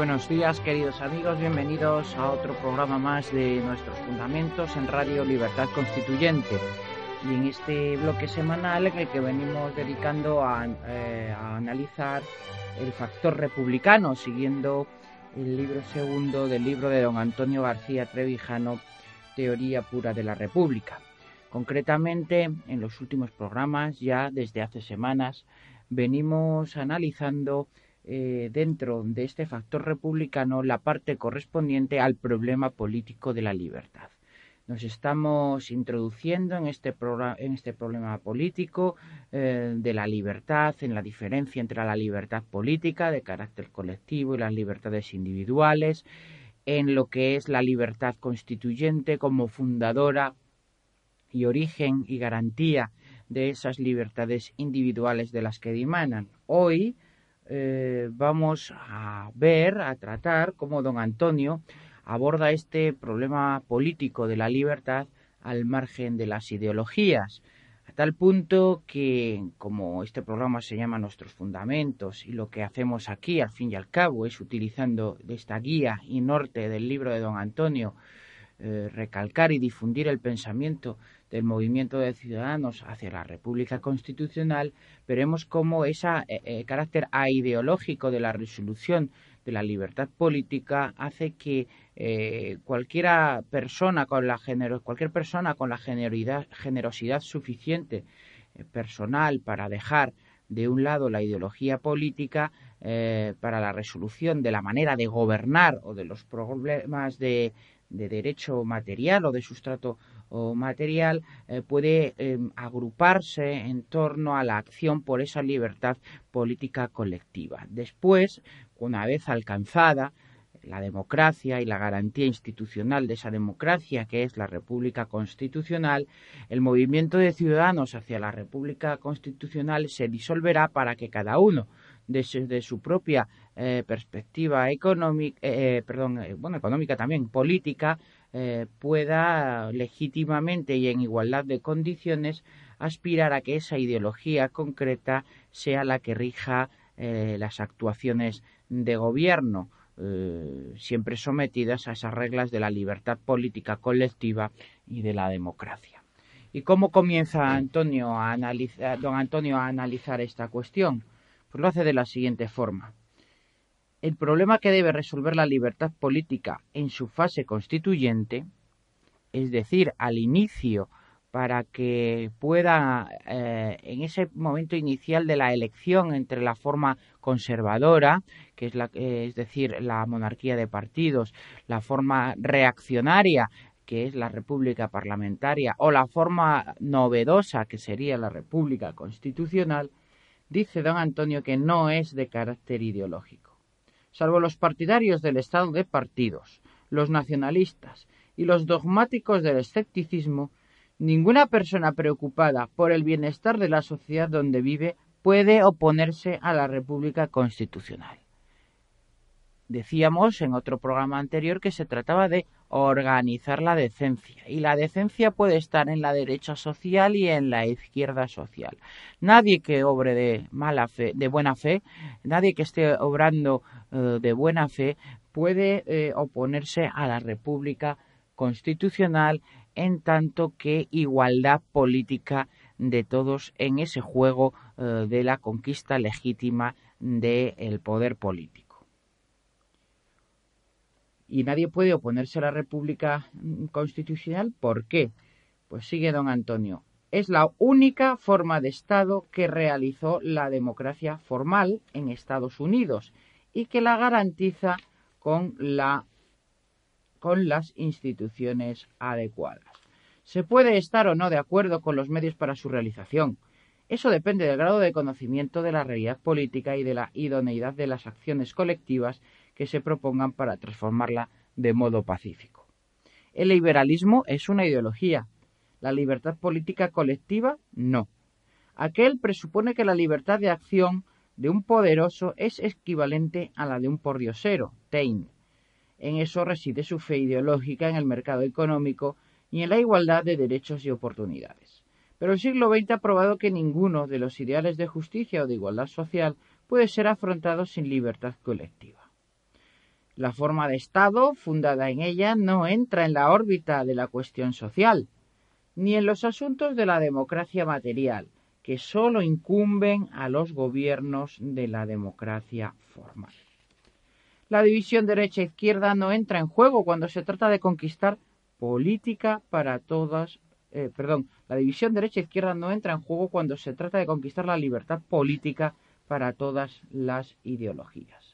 Buenos días, queridos amigos. Bienvenidos a otro programa más de Nuestros Fundamentos en Radio Libertad Constituyente. Y en este bloque semanal en el que venimos dedicando a, eh, a analizar el factor republicano, siguiendo el libro segundo del libro de don Antonio García Trevijano, Teoría Pura de la República. Concretamente, en los últimos programas, ya desde hace semanas, venimos analizando eh, dentro de este factor republicano la parte correspondiente al problema político de la libertad. Nos estamos introduciendo en este, este problema político eh, de la libertad, en la diferencia entre la libertad política de carácter colectivo y las libertades individuales, en lo que es la libertad constituyente como fundadora y origen y garantía de esas libertades individuales de las que dimanan. Hoy eh, vamos a ver, a tratar cómo don Antonio aborda este problema político de la libertad al margen de las ideologías, a tal punto que, como este programa se llama Nuestros Fundamentos, y lo que hacemos aquí, al fin y al cabo, es utilizando esta guía y norte del libro de don Antonio, eh, recalcar y difundir el pensamiento del movimiento de ciudadanos hacia la República Constitucional, veremos cómo ese eh, eh, carácter aideológico de la resolución de la libertad política hace que eh, cualquiera persona con la cualquier persona con la generosidad suficiente personal para dejar de un lado la ideología política para la resolución de la manera de gobernar o de los problemas de derecho material o de sustrato o material eh, puede em, agruparse en torno a la acción por esa libertad política colectiva. Después, una vez alcanzada la democracia y la garantía institucional de esa democracia, que es la República Constitucional, el movimiento de ciudadanos hacia la República Constitucional se disolverá para que cada uno desde su propia eh, perspectiva económica, eh, perdón, bueno, económica también, política, pueda legítimamente y en igualdad de condiciones aspirar a que esa ideología concreta sea la que rija las actuaciones de gobierno, siempre sometidas a esas reglas de la libertad política colectiva y de la democracia. ¿Y cómo comienza Antonio a don Antonio a analizar esta cuestión? Pues lo hace de la siguiente forma. El problema que debe resolver la libertad política en su fase constituyente, es decir, al inicio, para que pueda, eh, en ese momento inicial de la elección entre la forma conservadora, que es, la, es decir, la monarquía de partidos, la forma reaccionaria, que es la república parlamentaria, o la forma novedosa, que sería la república constitucional, dice don Antonio que no es de carácter ideológico. Salvo los partidarios del estado de partidos, los nacionalistas y los dogmáticos del escepticismo, ninguna persona preocupada por el bienestar de la sociedad donde vive puede oponerse a la República Constitucional. Decíamos en otro programa anterior que se trataba de organizar la decencia y la decencia puede estar en la derecha social y en la izquierda social. Nadie que obre de mala fe, de buena fe, nadie que esté obrando eh, de buena fe puede eh, oponerse a la República Constitucional en tanto que igualdad política de todos en ese juego eh, de la conquista legítima del poder político y nadie puede oponerse a la República Constitucional. ¿Por qué? Pues sigue don Antonio. Es la única forma de Estado que realizó la democracia formal en Estados Unidos y que la garantiza con, la, con las instituciones adecuadas. Se puede estar o no de acuerdo con los medios para su realización. Eso depende del grado de conocimiento de la realidad política y de la idoneidad de las acciones colectivas que se propongan para transformarla de modo pacífico. El liberalismo es una ideología. La libertad política colectiva no. Aquel presupone que la libertad de acción de un poderoso es equivalente a la de un pordiosero, Taine. En eso reside su fe ideológica en el mercado económico y en la igualdad de derechos y oportunidades. Pero el siglo XX ha probado que ninguno de los ideales de justicia o de igualdad social puede ser afrontado sin libertad colectiva. La forma de Estado fundada en ella no entra en la órbita de la cuestión social, ni en los asuntos de la democracia material, que sólo incumben a los gobiernos de la democracia formal. La división derecha-izquierda no entra en juego cuando se trata de conquistar política para todas, eh, perdón, la división derecha-izquierda no entra en juego cuando se trata de conquistar la libertad política para todas las ideologías.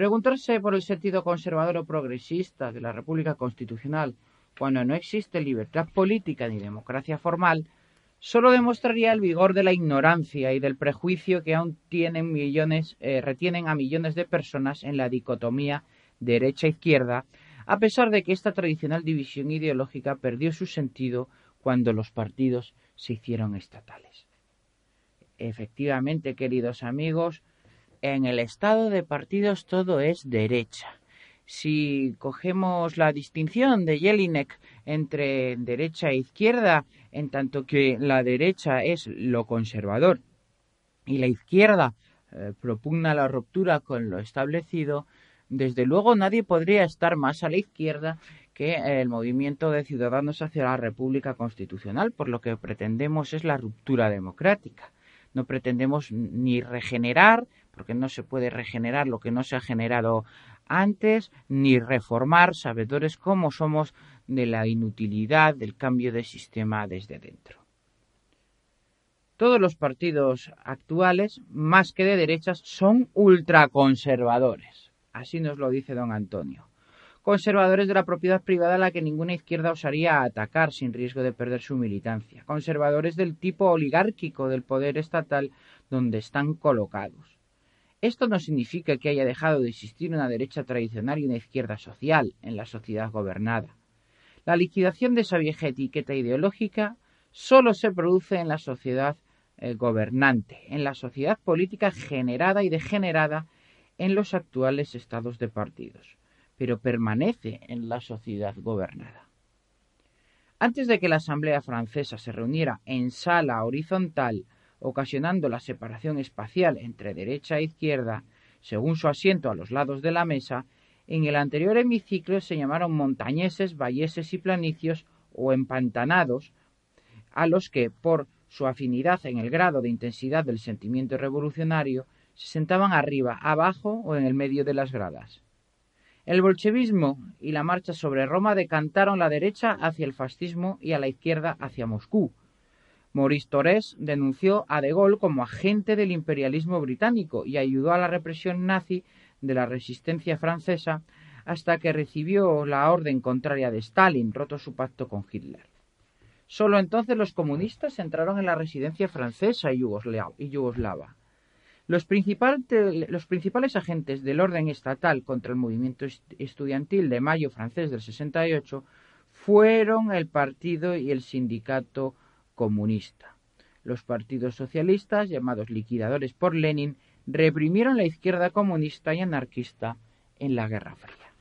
Preguntarse por el sentido conservador o progresista de la República Constitucional cuando no existe libertad política ni democracia formal solo demostraría el vigor de la ignorancia y del prejuicio que aún tienen millones, eh, retienen a millones de personas en la dicotomía derecha-izquierda, a pesar de que esta tradicional división ideológica perdió su sentido cuando los partidos se hicieron estatales. Efectivamente, queridos amigos, en el estado de partidos todo es derecha si cogemos la distinción de Jelinek entre derecha e izquierda, en tanto que la derecha es lo conservador y la izquierda eh, propugna la ruptura con lo establecido, desde luego nadie podría estar más a la izquierda que el movimiento de ciudadanos hacia la República Constitucional, por lo que pretendemos es la ruptura democrática. No pretendemos ni regenerar, porque no se puede regenerar lo que no se ha generado antes ni reformar, sabedores como somos de la inutilidad del cambio de sistema desde dentro. Todos los partidos actuales, más que de derechas, son ultraconservadores. Así nos lo dice don Antonio. Conservadores de la propiedad privada a la que ninguna izquierda osaría atacar sin riesgo de perder su militancia. Conservadores del tipo oligárquico del poder estatal donde están colocados esto no significa que haya dejado de existir una derecha tradicional y una izquierda social en la sociedad gobernada. La liquidación de esa vieja etiqueta ideológica solo se produce en la sociedad eh, gobernante, en la sociedad política generada y degenerada en los actuales estados de partidos, pero permanece en la sociedad gobernada. Antes de que la Asamblea francesa se reuniera en sala horizontal ocasionando la separación espacial entre derecha e izquierda, según su asiento a los lados de la mesa, en el anterior hemiciclo se llamaron montañeses, valleses y planicios o empantanados, a los que, por su afinidad en el grado de intensidad del sentimiento revolucionario, se sentaban arriba, abajo o en el medio de las gradas. El bolchevismo y la marcha sobre Roma decantaron la derecha hacia el fascismo y a la izquierda hacia Moscú, Maurice Torres denunció a De Gaulle como agente del imperialismo británico y ayudó a la represión nazi de la resistencia francesa hasta que recibió la orden contraria de Stalin, roto su pacto con Hitler. Solo entonces los comunistas entraron en la residencia francesa y yugoslava. Los, los, principales agentes del orden estatal contra el movimiento estudiantil de mayo francés del 68 fueron el partido y el sindicato comunista. Los partidos socialistas, llamados liquidadores por Lenin, reprimieron la izquierda comunista y anarquista en la Guerra Fría.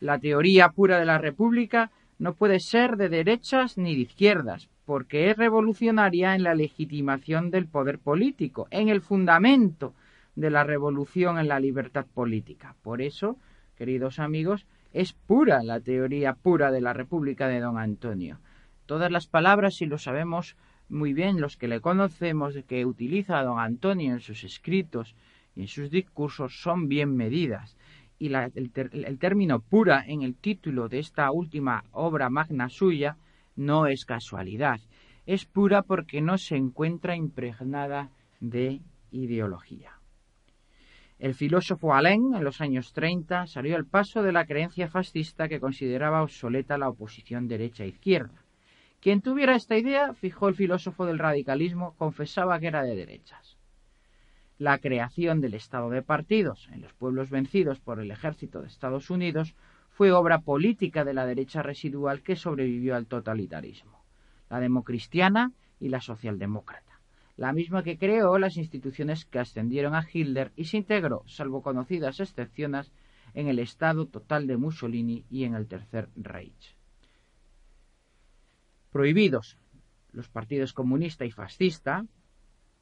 La teoría pura de la República no puede ser de derechas ni de izquierdas, porque es revolucionaria en la legitimación del poder político, en el fundamento de la revolución en la libertad política. Por eso, queridos amigos, es pura la teoría pura de la República de don Antonio. Todas las palabras, si lo sabemos muy bien, los que le conocemos, que utiliza don Antonio en sus escritos y en sus discursos, son bien medidas. Y el, término pura en el título de esta última obra magna suya no es casualidad. Es pura porque no se encuentra impregnada de ideología. El filósofo Alain, en los años 30, salió al paso de la creencia fascista que consideraba obsoleta la oposición derecha-izquierda. Quien tuviera esta idea, fijó el filósofo del radicalismo, confesaba que era de derechas. La creación del Estado de partidos en los pueblos vencidos por el ejército de Estados Unidos fue obra política de la derecha residual que sobrevivió al totalitarismo, la democristiana y la socialdemócrata, la misma que creó las instituciones que ascendieron a Hitler y se integró, salvo conocidas excepciones, en el Estado total de Mussolini y en el Tercer Reich. Prohibidos los partidos comunista y fascista,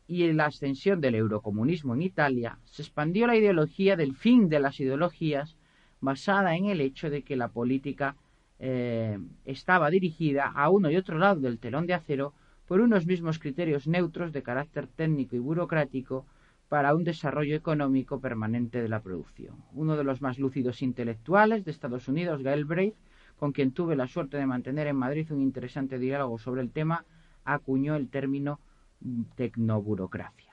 y en la ascensión del eurocomunismo en Italia, se expandió la ideología del fin de las ideologías basada en el hecho de que la política eh, estaba dirigida a uno y otro lado del telón de acero por unos mismos criterios neutros de carácter técnico y burocrático para un desarrollo económico permanente de la producción. Uno de los más lúcidos intelectuales de Estados Unidos, Galbraith, con quien tuve la suerte de mantener en Madrid un interesante diálogo sobre el tema, acuñó el término tecnoburocracia.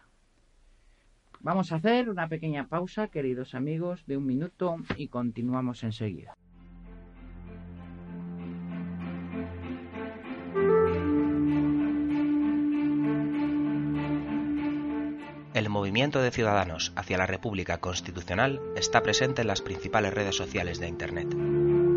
Vamos a hacer una pequeña pausa, queridos amigos, de un minuto y continuamos enseguida. El movimiento de ciudadanos hacia la República Constitucional está presente en las principales redes sociales de Internet.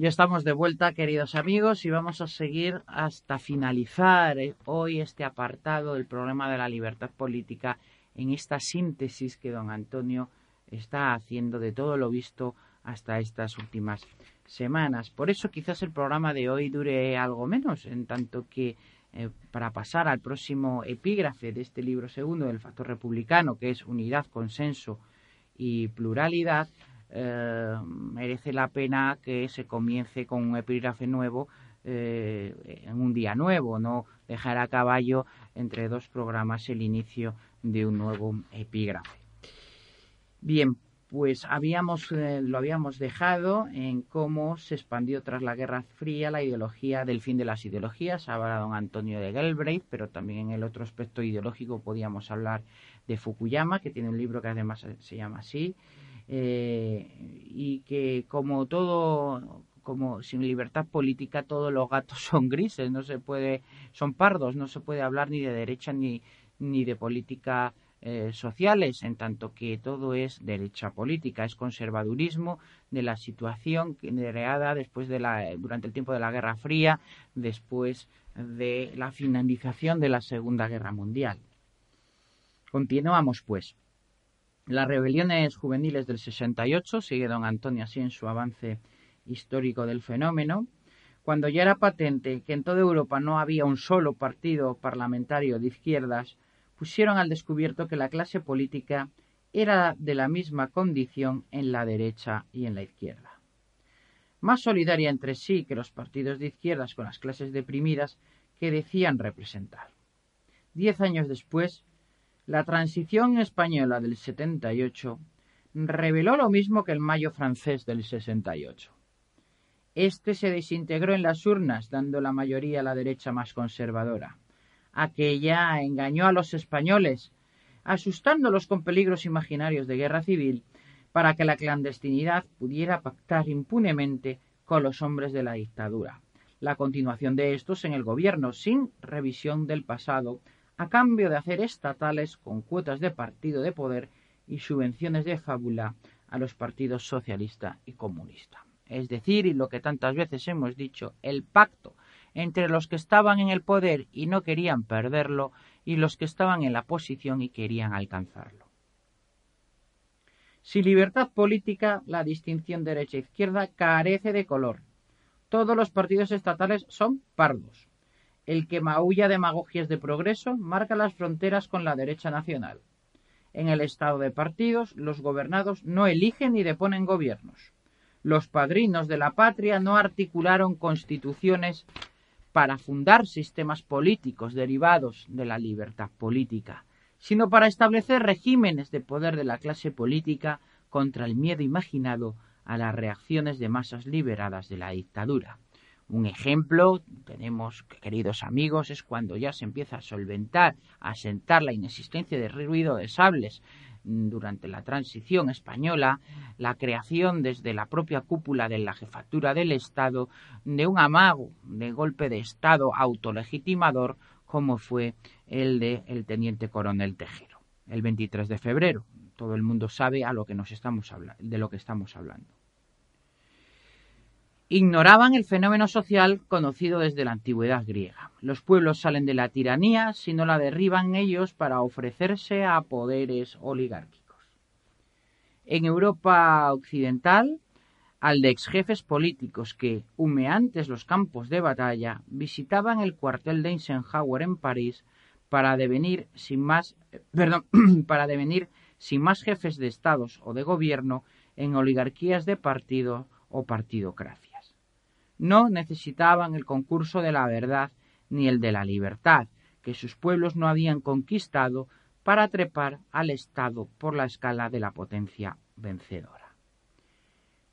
Ya estamos de vuelta, queridos amigos, y vamos a seguir hasta finalizar eh, hoy este apartado del problema de la libertad política en esta síntesis que don Antonio está haciendo de todo lo visto hasta estas últimas semanas. Por eso quizás el programa de hoy dure algo menos, en tanto que eh, para pasar al próximo epígrafe de este libro segundo del factor republicano, que es unidad, consenso y pluralidad, eh, merece la pena que se comience con un epígrafe nuevo eh, en un día nuevo, no dejar a caballo entre dos programas el inicio de un nuevo epígrafe. Bien, pues habíamos, eh, lo habíamos dejado en cómo se expandió tras la Guerra Fría la ideología del fin de las ideologías. Habla don Antonio de Galbraith, pero también en el otro aspecto ideológico podíamos hablar de Fukuyama, que tiene un libro que además se llama así, eh, y que como todo como sin libertad política todos los gatos son grises, no se puede, son pardos, no se puede hablar ni de derecha ni, ni de política eh, sociales, en tanto que todo es derecha política, es conservadurismo de la situación creada después de la, durante el tiempo de la Guerra Fría, después de la finalización de la Segunda Guerra Mundial. Continuamos, pues. Las rebeliones juveniles del 68, sigue don Antonio así en su avance histórico del fenómeno, cuando ya era patente que en toda Europa no había un solo partido parlamentario de izquierdas, pusieron al descubierto que la clase política era de la misma condición en la derecha y en la izquierda. Más solidaria entre sí que los partidos de izquierdas con las clases deprimidas que decían representar. Diez años después, la transición española del 78 reveló lo mismo que el mayo francés del 68. Este se desintegró en las urnas, dando la mayoría a la derecha más conservadora. Aquella engañó a los españoles, asustándolos con peligros imaginarios de guerra civil, para que la clandestinidad pudiera pactar impunemente con los hombres de la dictadura. La continuación de estos en el gobierno, sin revisión del pasado, a cambio de hacer estatales con cuotas de partido de poder y subvenciones de fábula a los partidos socialista y comunista. Es decir, y lo que tantas veces hemos dicho, el pacto entre los que estaban en el poder y no querían perderlo y los que estaban en la posición y querían alcanzarlo. Sin libertad política, la distinción derecha-izquierda carece de color. Todos los partidos estatales son pardos. El que maulla demagogias de progreso marca las fronteras con la derecha nacional. En el estado de partidos, los gobernados no eligen ni deponen gobiernos. Los padrinos de la patria no articularon constituciones para fundar sistemas políticos derivados de la libertad política, sino para establecer regímenes de poder de la clase política contra el miedo imaginado a las reacciones de masas liberadas de la dictadura. Un ejemplo, tenemos, queridos amigos, es cuando ya se empieza a solventar, a sentar la inexistencia de ruido de sables mm, durante la transición española, la creación desde la propia cúpula de la jefatura del Estado de un amago de golpe de Estado autolegitimador como fue el de el teniente coronel Tejero, el 23 de febrero. Todo el mundo sabe a lo que nos estamos de lo que estamos hablando ignoraban el fenómeno social conocido desde la antigüedad griega. Los pueblos salen de la tiranía si no la derriban ellos para ofrecerse a poderes oligárquicos. En Europa occidental, al de ex jefes políticos que, humeantes los campos de batalla, visitaban el cuartel de Eisenhower en París para devenir sin más, perdón, para devenir sin más jefes de estados o de gobierno en oligarquías de partido o partidocracia no necesitaban el concurso de la verdad ni el de la libertad, que sus pueblos no habían conquistado para trepar al Estado por la escala de la potencia vencedora.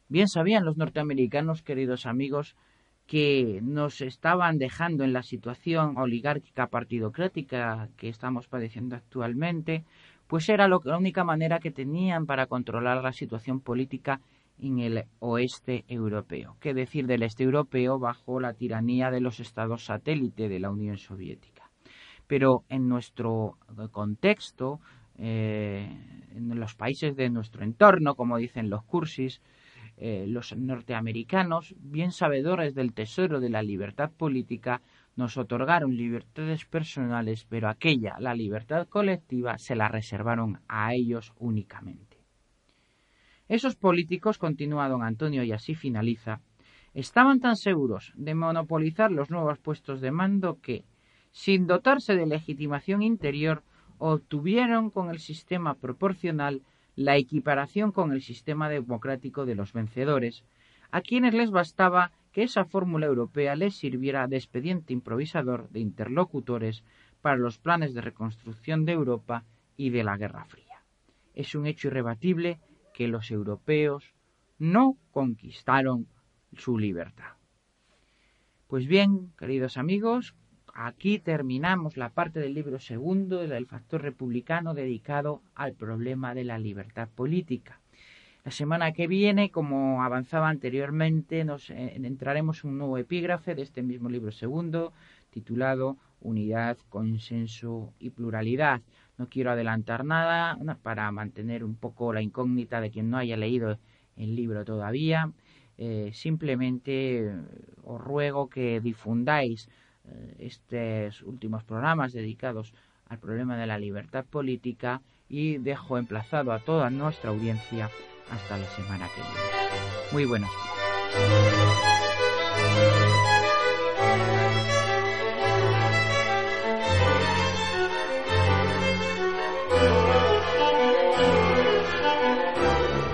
Bien sabían los norteamericanos, queridos amigos, que nos estaban dejando en la situación oligárquica partidocrática que estamos padeciendo actualmente, pues era la única manera que tenían para controlar la situación política en el oeste europeo. ¿Qué decir del este europeo bajo la tiranía de los estados satélite de la Unión Soviética? Pero en nuestro contexto, eh, en los países de nuestro entorno, como dicen los cursis, eh, los norteamericanos, bien sabedores del tesoro de la libertad política, nos otorgaron libertades personales, pero aquella, la libertad colectiva, se la reservaron a ellos únicamente. Esos políticos, continúa don Antonio y así finaliza, estaban tan seguros de monopolizar los nuevos puestos de mando que, sin dotarse de legitimación interior, obtuvieron con el sistema proporcional la equiparación con el sistema democrático de los vencedores, a quienes les bastaba que esa fórmula europea les sirviera de expediente improvisador de interlocutores para los planes de reconstrucción de Europa y de la Guerra Fría. Es un hecho irrebatible que los europeos no conquistaron su libertad. Pues bien, queridos amigos, aquí terminamos la parte del libro segundo del factor republicano dedicado al problema de la libertad política. La semana que viene, como avanzaba anteriormente, nos eh, entraremos en un nuevo epígrafe de este mismo libro segundo, titulado Unidad, Consenso y Pluralidad. No quiero adelantar nada para mantener un poco la incógnita de quien no haya leído el libro todavía. Eh, simplemente eh, os ruego que difundáis eh, estos últimos programas dedicados al problema de la libertad política y dejo emplazado a toda nuestra audiencia hasta la semana que viene. Muy buenos días.